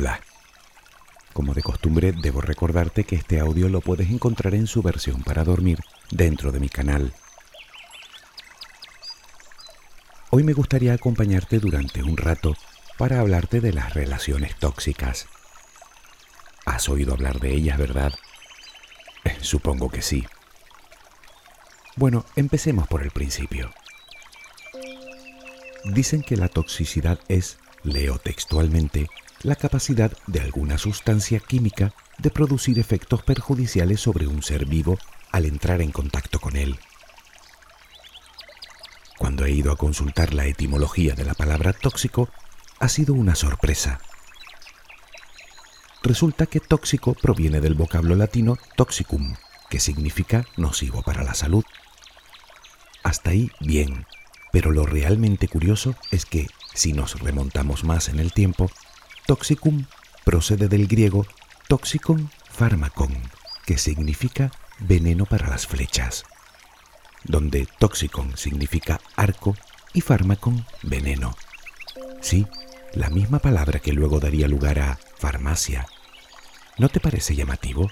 Hola. Como de costumbre, debo recordarte que este audio lo puedes encontrar en su versión para dormir dentro de mi canal. Hoy me gustaría acompañarte durante un rato para hablarte de las relaciones tóxicas. ¿Has oído hablar de ellas, verdad? Eh, supongo que sí. Bueno, empecemos por el principio. Dicen que la toxicidad es, leo textualmente, la capacidad de alguna sustancia química de producir efectos perjudiciales sobre un ser vivo al entrar en contacto con él. Cuando he ido a consultar la etimología de la palabra tóxico, ha sido una sorpresa. Resulta que tóxico proviene del vocablo latino toxicum, que significa nocivo para la salud. Hasta ahí bien, pero lo realmente curioso es que, si nos remontamos más en el tiempo, toxicum procede del griego toxicon pharmacon, que significa veneno para las flechas, donde toxicon significa arco y pharmacon veneno. Sí, la misma palabra que luego daría lugar a farmacia. ¿No te parece llamativo?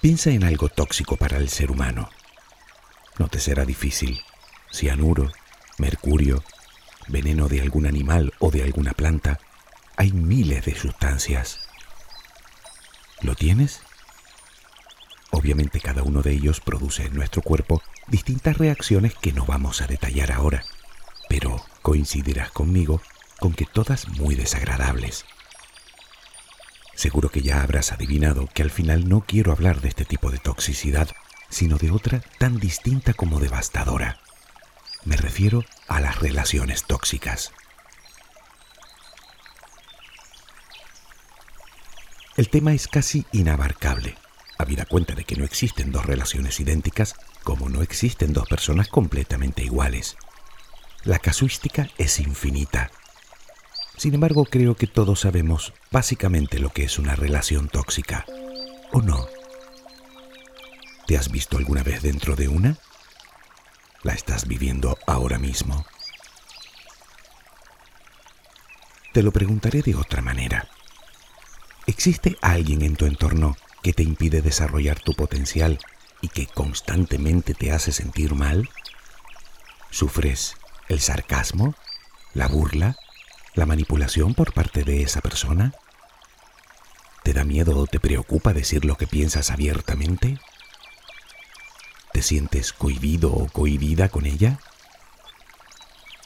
Piensa en algo tóxico para el ser humano. No te será difícil. Cianuro, mercurio, veneno de algún animal o de alguna planta. Hay miles de sustancias. ¿Lo tienes? Obviamente cada uno de ellos produce en nuestro cuerpo distintas reacciones que no vamos a detallar ahora, pero coincidirás conmigo con que todas muy desagradables. Seguro que ya habrás adivinado que al final no quiero hablar de este tipo de toxicidad, sino de otra tan distinta como devastadora. Me refiero a las relaciones tóxicas. El tema es casi inabarcable, habida cuenta de que no existen dos relaciones idénticas como no existen dos personas completamente iguales. La casuística es infinita. Sin embargo, creo que todos sabemos básicamente lo que es una relación tóxica. ¿O no? ¿Te has visto alguna vez dentro de una? ¿La estás viviendo ahora mismo? Te lo preguntaré de otra manera. ¿Existe alguien en tu entorno que te impide desarrollar tu potencial y que constantemente te hace sentir mal? ¿Sufres el sarcasmo, la burla, la manipulación por parte de esa persona? ¿Te da miedo o te preocupa decir lo que piensas abiertamente? ¿Te sientes cohibido o cohibida con ella?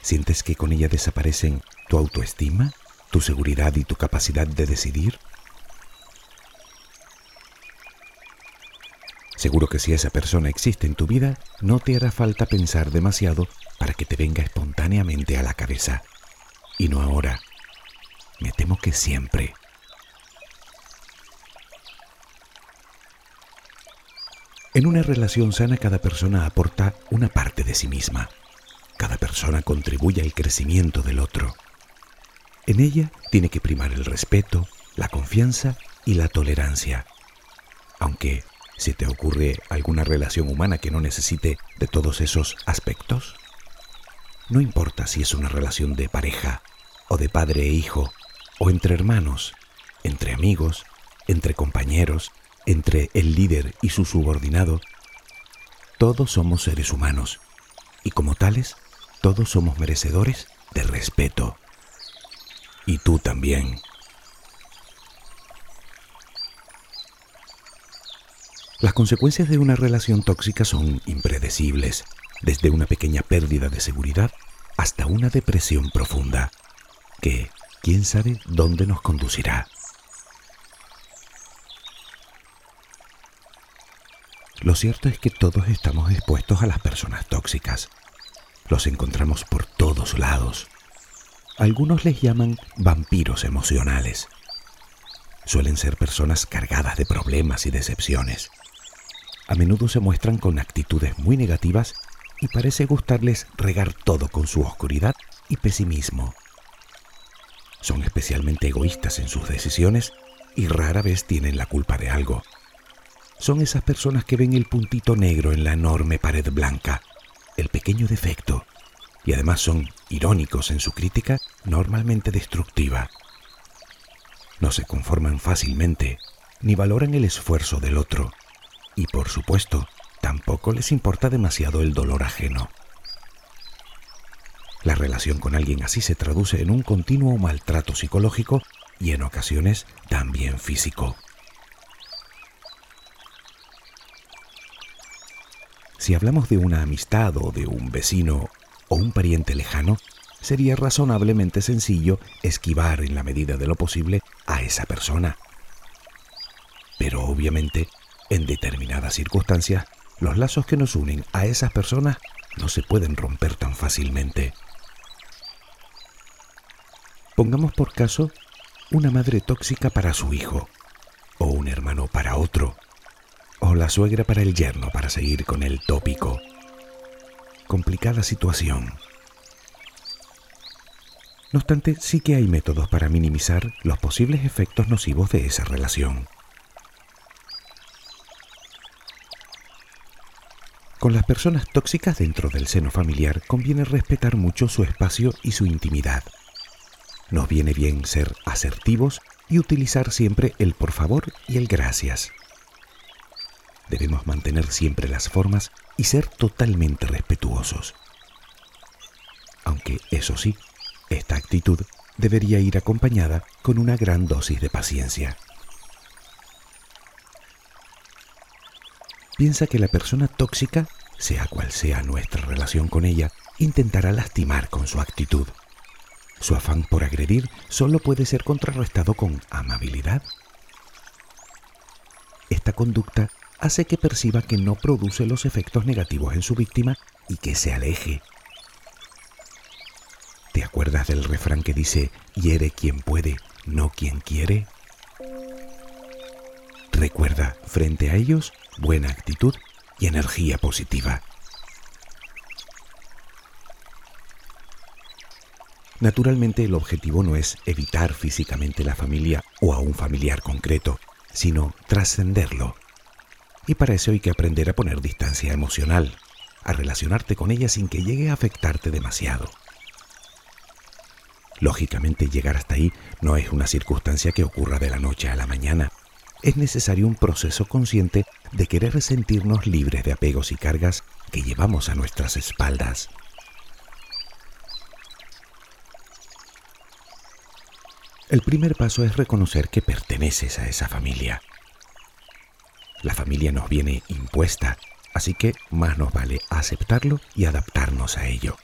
¿Sientes que con ella desaparecen tu autoestima, tu seguridad y tu capacidad de decidir? Seguro que si esa persona existe en tu vida, no te hará falta pensar demasiado para que te venga espontáneamente a la cabeza. Y no ahora. Me temo que siempre. En una relación sana cada persona aporta una parte de sí misma. Cada persona contribuye al crecimiento del otro. En ella tiene que primar el respeto, la confianza y la tolerancia. Aunque ¿Se te ocurre alguna relación humana que no necesite de todos esos aspectos? No importa si es una relación de pareja, o de padre e hijo, o entre hermanos, entre amigos, entre compañeros, entre el líder y su subordinado. Todos somos seres humanos, y como tales, todos somos merecedores de respeto. Y tú también. Las consecuencias de una relación tóxica son impredecibles, desde una pequeña pérdida de seguridad hasta una depresión profunda, que quién sabe dónde nos conducirá. Lo cierto es que todos estamos expuestos a las personas tóxicas. Los encontramos por todos lados. Algunos les llaman vampiros emocionales. Suelen ser personas cargadas de problemas y decepciones a menudo se muestran con actitudes muy negativas y parece gustarles regar todo con su oscuridad y pesimismo. Son especialmente egoístas en sus decisiones y rara vez tienen la culpa de algo. Son esas personas que ven el puntito negro en la enorme pared blanca, el pequeño defecto, y además son irónicos en su crítica, normalmente destructiva. No se conforman fácilmente, ni valoran el esfuerzo del otro, y por supuesto, tampoco les importa demasiado el dolor ajeno. La relación con alguien así se traduce en un continuo maltrato psicológico y en ocasiones también físico. Si hablamos de una amistad o de un vecino o un pariente lejano, sería razonablemente sencillo esquivar en la medida de lo posible a esa persona. Pero obviamente, en determinadas circunstancias, los lazos que nos unen a esas personas no se pueden romper tan fácilmente. Pongamos por caso una madre tóxica para su hijo, o un hermano para otro, o la suegra para el yerno, para seguir con el tópico. Complicada situación. No obstante, sí que hay métodos para minimizar los posibles efectos nocivos de esa relación. Con las personas tóxicas dentro del seno familiar conviene respetar mucho su espacio y su intimidad. Nos viene bien ser asertivos y utilizar siempre el por favor y el gracias. Debemos mantener siempre las formas y ser totalmente respetuosos. Aunque, eso sí, esta actitud debería ir acompañada con una gran dosis de paciencia. Piensa que la persona tóxica, sea cual sea nuestra relación con ella, intentará lastimar con su actitud. Su afán por agredir solo puede ser contrarrestado con amabilidad. Esta conducta hace que perciba que no produce los efectos negativos en su víctima y que se aleje. ¿Te acuerdas del refrán que dice, hiere quien puede, no quien quiere? Recuerda, frente a ellos, buena actitud y energía positiva. Naturalmente el objetivo no es evitar físicamente la familia o a un familiar concreto, sino trascenderlo y para eso hay que aprender a poner distancia emocional, a relacionarte con ella sin que llegue a afectarte demasiado. Lógicamente llegar hasta ahí no es una circunstancia que ocurra de la noche a la mañana. Es necesario un proceso consciente de querer sentirnos libres de apegos y cargas que llevamos a nuestras espaldas. El primer paso es reconocer que perteneces a esa familia, la familia nos viene impuesta, así que más nos vale aceptarlo y adaptarnos a ello.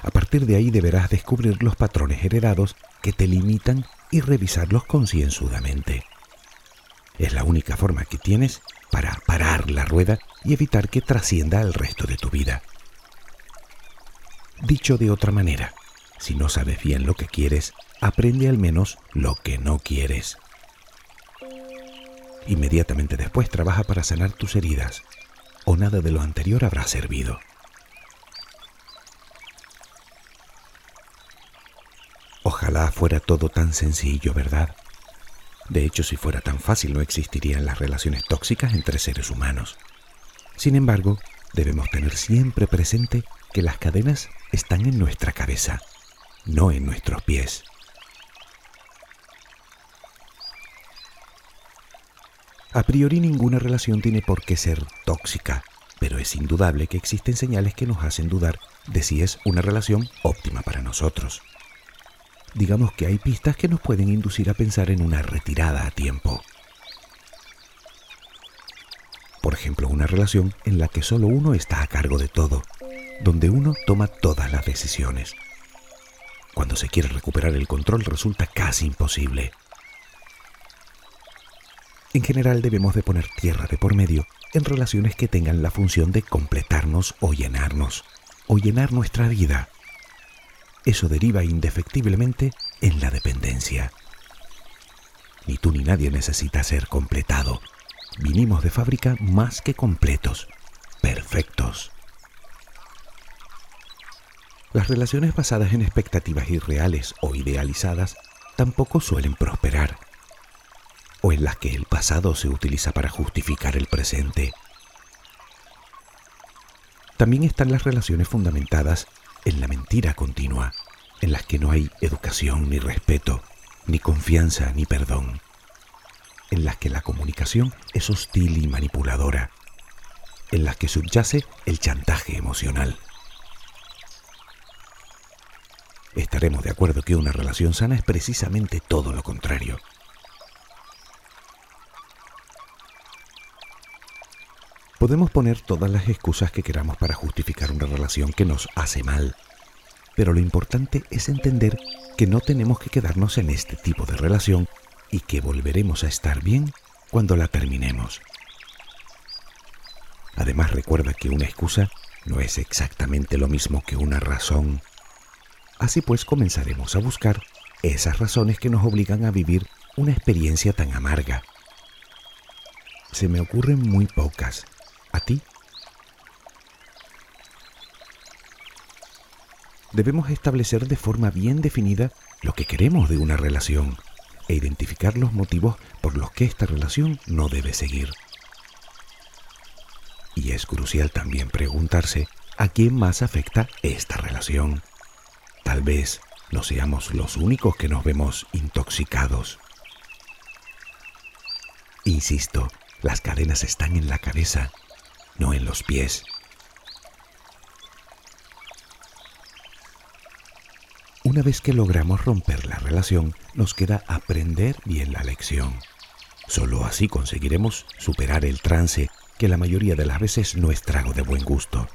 A partir de ahí deberás descubrir los patrones heredados que te limitan y revisarlos concienzudamente. Es la única forma que tienes para parar la rueda y evitar que trascienda al resto de tu vida. Dicho de otra manera, si no sabes bien lo que quieres, aprende al menos lo que no quieres. Inmediatamente después trabaja para sanar tus heridas, o nada de lo anterior habrá servido. Ojalá fuera todo tan sencillo, ¿verdad? De hecho, si fuera tan fácil no existirían las relaciones tóxicas entre seres humanos. Sin embargo, debemos tener siempre presente que las cadenas están en nuestra cabeza, no en nuestros pies. A priori ninguna relación tiene por qué ser tóxica, pero es indudable que existen señales que nos hacen dudar de si es una relación óptima para nosotros. Digamos que hay pistas que nos pueden inducir a pensar en una retirada a tiempo. Por ejemplo, una relación en la que solo uno está a cargo de todo, donde uno toma todas las decisiones. Cuando se quiere recuperar el control resulta casi imposible. En general debemos de poner tierra de por medio en relaciones que tengan la función de completarnos o llenarnos, o llenar nuestra vida. Eso deriva indefectiblemente en la dependencia. Ni tú ni nadie necesita ser completado. Vinimos de fábrica más que completos, perfectos. Las relaciones basadas en expectativas irreales o idealizadas tampoco suelen prosperar o en las que el pasado se utiliza para justificar el presente. también están las relaciones fundamentadas en la mentira continua, en las que no hay educación ni respeto, ni confianza ni perdón, en las que la comunicación es hostil y manipuladora, en las que subyace el chantaje emocional. Estaremos de acuerdo que una relación sana es precisamente todo lo contrario. Podemos poner todas las excusas que queramos para justificar una relación que nos hace mal, pero lo importante es entender que no tenemos que quedarnos en este tipo de relación y que volveremos a estar bien cuando la terminemos. Además recuerda que una excusa no es exactamente lo mismo que una razón. Así pues comenzaremos a buscar esas razones que nos obligan a vivir una experiencia tan amarga. Se me ocurren muy pocas. ¿A ti? Debemos establecer de forma bien definida lo que queremos de una relación e identificar los motivos por los que esta relación no debe seguir. Y es crucial también preguntarse a quién más afecta esta relación. Tal vez no seamos los únicos que nos vemos intoxicados. Insisto, las cadenas están en la cabeza, no en los pies. Una vez que logramos romper la relación, nos queda aprender bien la lección. Solo así conseguiremos superar el trance que la mayoría de las veces no es trago de buen gusto.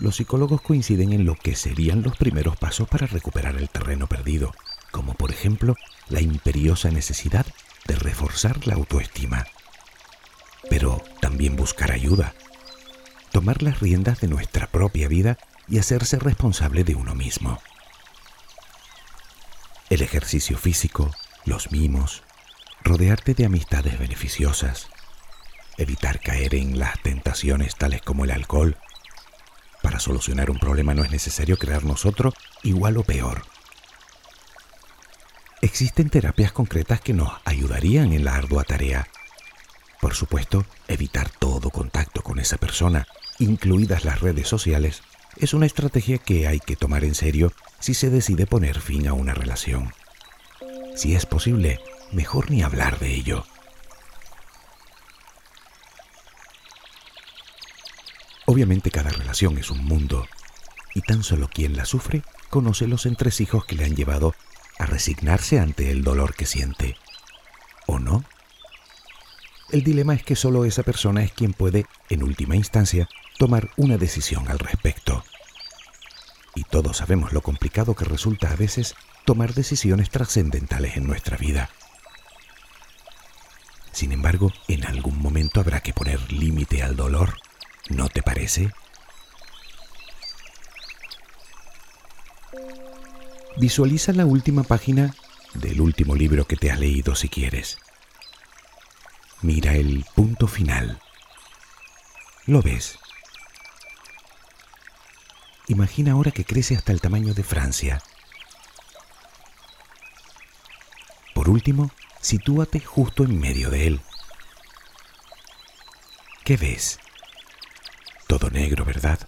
Los psicólogos coinciden en lo que serían los primeros pasos para recuperar el terreno perdido, como por ejemplo la imperiosa necesidad de reforzar la autoestima. Pero también buscar ayuda, tomar las riendas de nuestra propia vida y hacerse responsable de uno mismo. El ejercicio físico, los mimos, rodearte de amistades beneficiosas, evitar caer en las tentaciones tales como el alcohol. Para solucionar un problema no es necesario crearnos otro igual o peor. Existen terapias concretas que nos ayudarían en la ardua tarea. Por supuesto, evitar todo contacto con esa persona, incluidas las redes sociales, es una estrategia que hay que tomar en serio si se decide poner fin a una relación. Si es posible, mejor ni hablar de ello. Obviamente cada relación es un mundo, y tan solo quien la sufre conoce los entresijos que le han llevado a resignarse ante el dolor que siente. ¿O no? El dilema es que solo esa persona es quien puede, en última instancia, tomar una decisión al respecto. Y todos sabemos lo complicado que resulta a veces tomar decisiones trascendentales en nuestra vida. Sin embargo, en algún momento habrá que poner límite al dolor, ¿no te parece? Visualiza la última página del último libro que te has leído si quieres. Mira el punto final. ¿Lo ves? Imagina ahora que crece hasta el tamaño de Francia. Por último, sitúate justo en medio de él. ¿Qué ves? Todo negro, ¿verdad?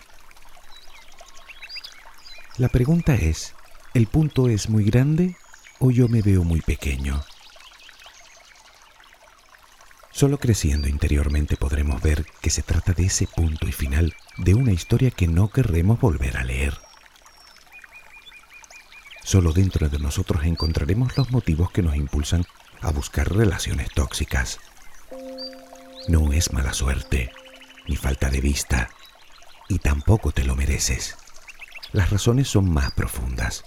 La pregunta es, ¿el punto es muy grande o yo me veo muy pequeño? Solo creciendo interiormente podremos ver que se trata de ese punto y final de una historia que no querremos volver a leer. Solo dentro de nosotros encontraremos los motivos que nos impulsan a buscar relaciones tóxicas. No es mala suerte, ni falta de vista, y tampoco te lo mereces. Las razones son más profundas.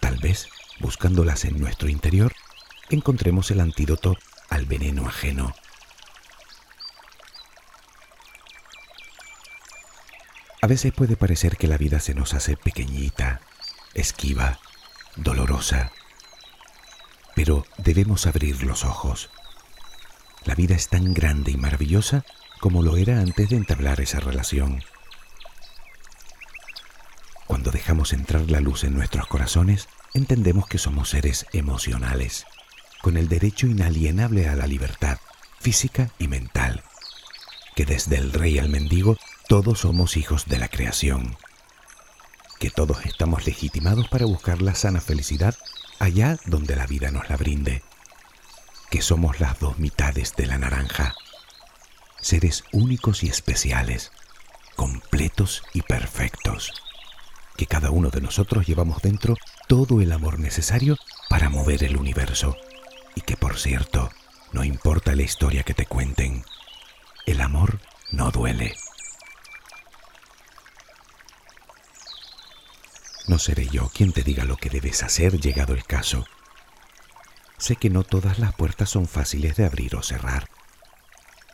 Tal vez, buscándolas en nuestro interior, encontremos el antídoto al veneno ajeno. A veces puede parecer que la vida se nos hace pequeñita, esquiva, dolorosa, pero debemos abrir los ojos. La vida es tan grande y maravillosa como lo era antes de entablar esa relación. Cuando dejamos entrar la luz en nuestros corazones, entendemos que somos seres emocionales con el derecho inalienable a la libertad física y mental, que desde el rey al mendigo todos somos hijos de la creación, que todos estamos legitimados para buscar la sana felicidad allá donde la vida nos la brinde, que somos las dos mitades de la naranja, seres únicos y especiales, completos y perfectos, que cada uno de nosotros llevamos dentro todo el amor necesario para mover el universo, y que por cierto, no importa la historia que te cuenten, el amor no duele. No seré yo quien te diga lo que debes hacer llegado el caso. Sé que no todas las puertas son fáciles de abrir o cerrar,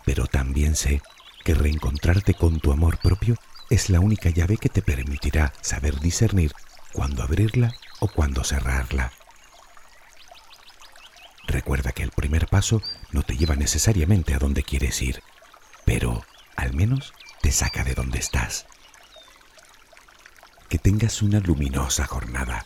pero también sé que reencontrarte con tu amor propio es la única llave que te permitirá saber discernir cuándo abrirla o cuándo cerrarla. Recuerda que el primer paso no te lleva necesariamente a donde quieres ir, pero al menos te saca de donde estás. Que tengas una luminosa jornada.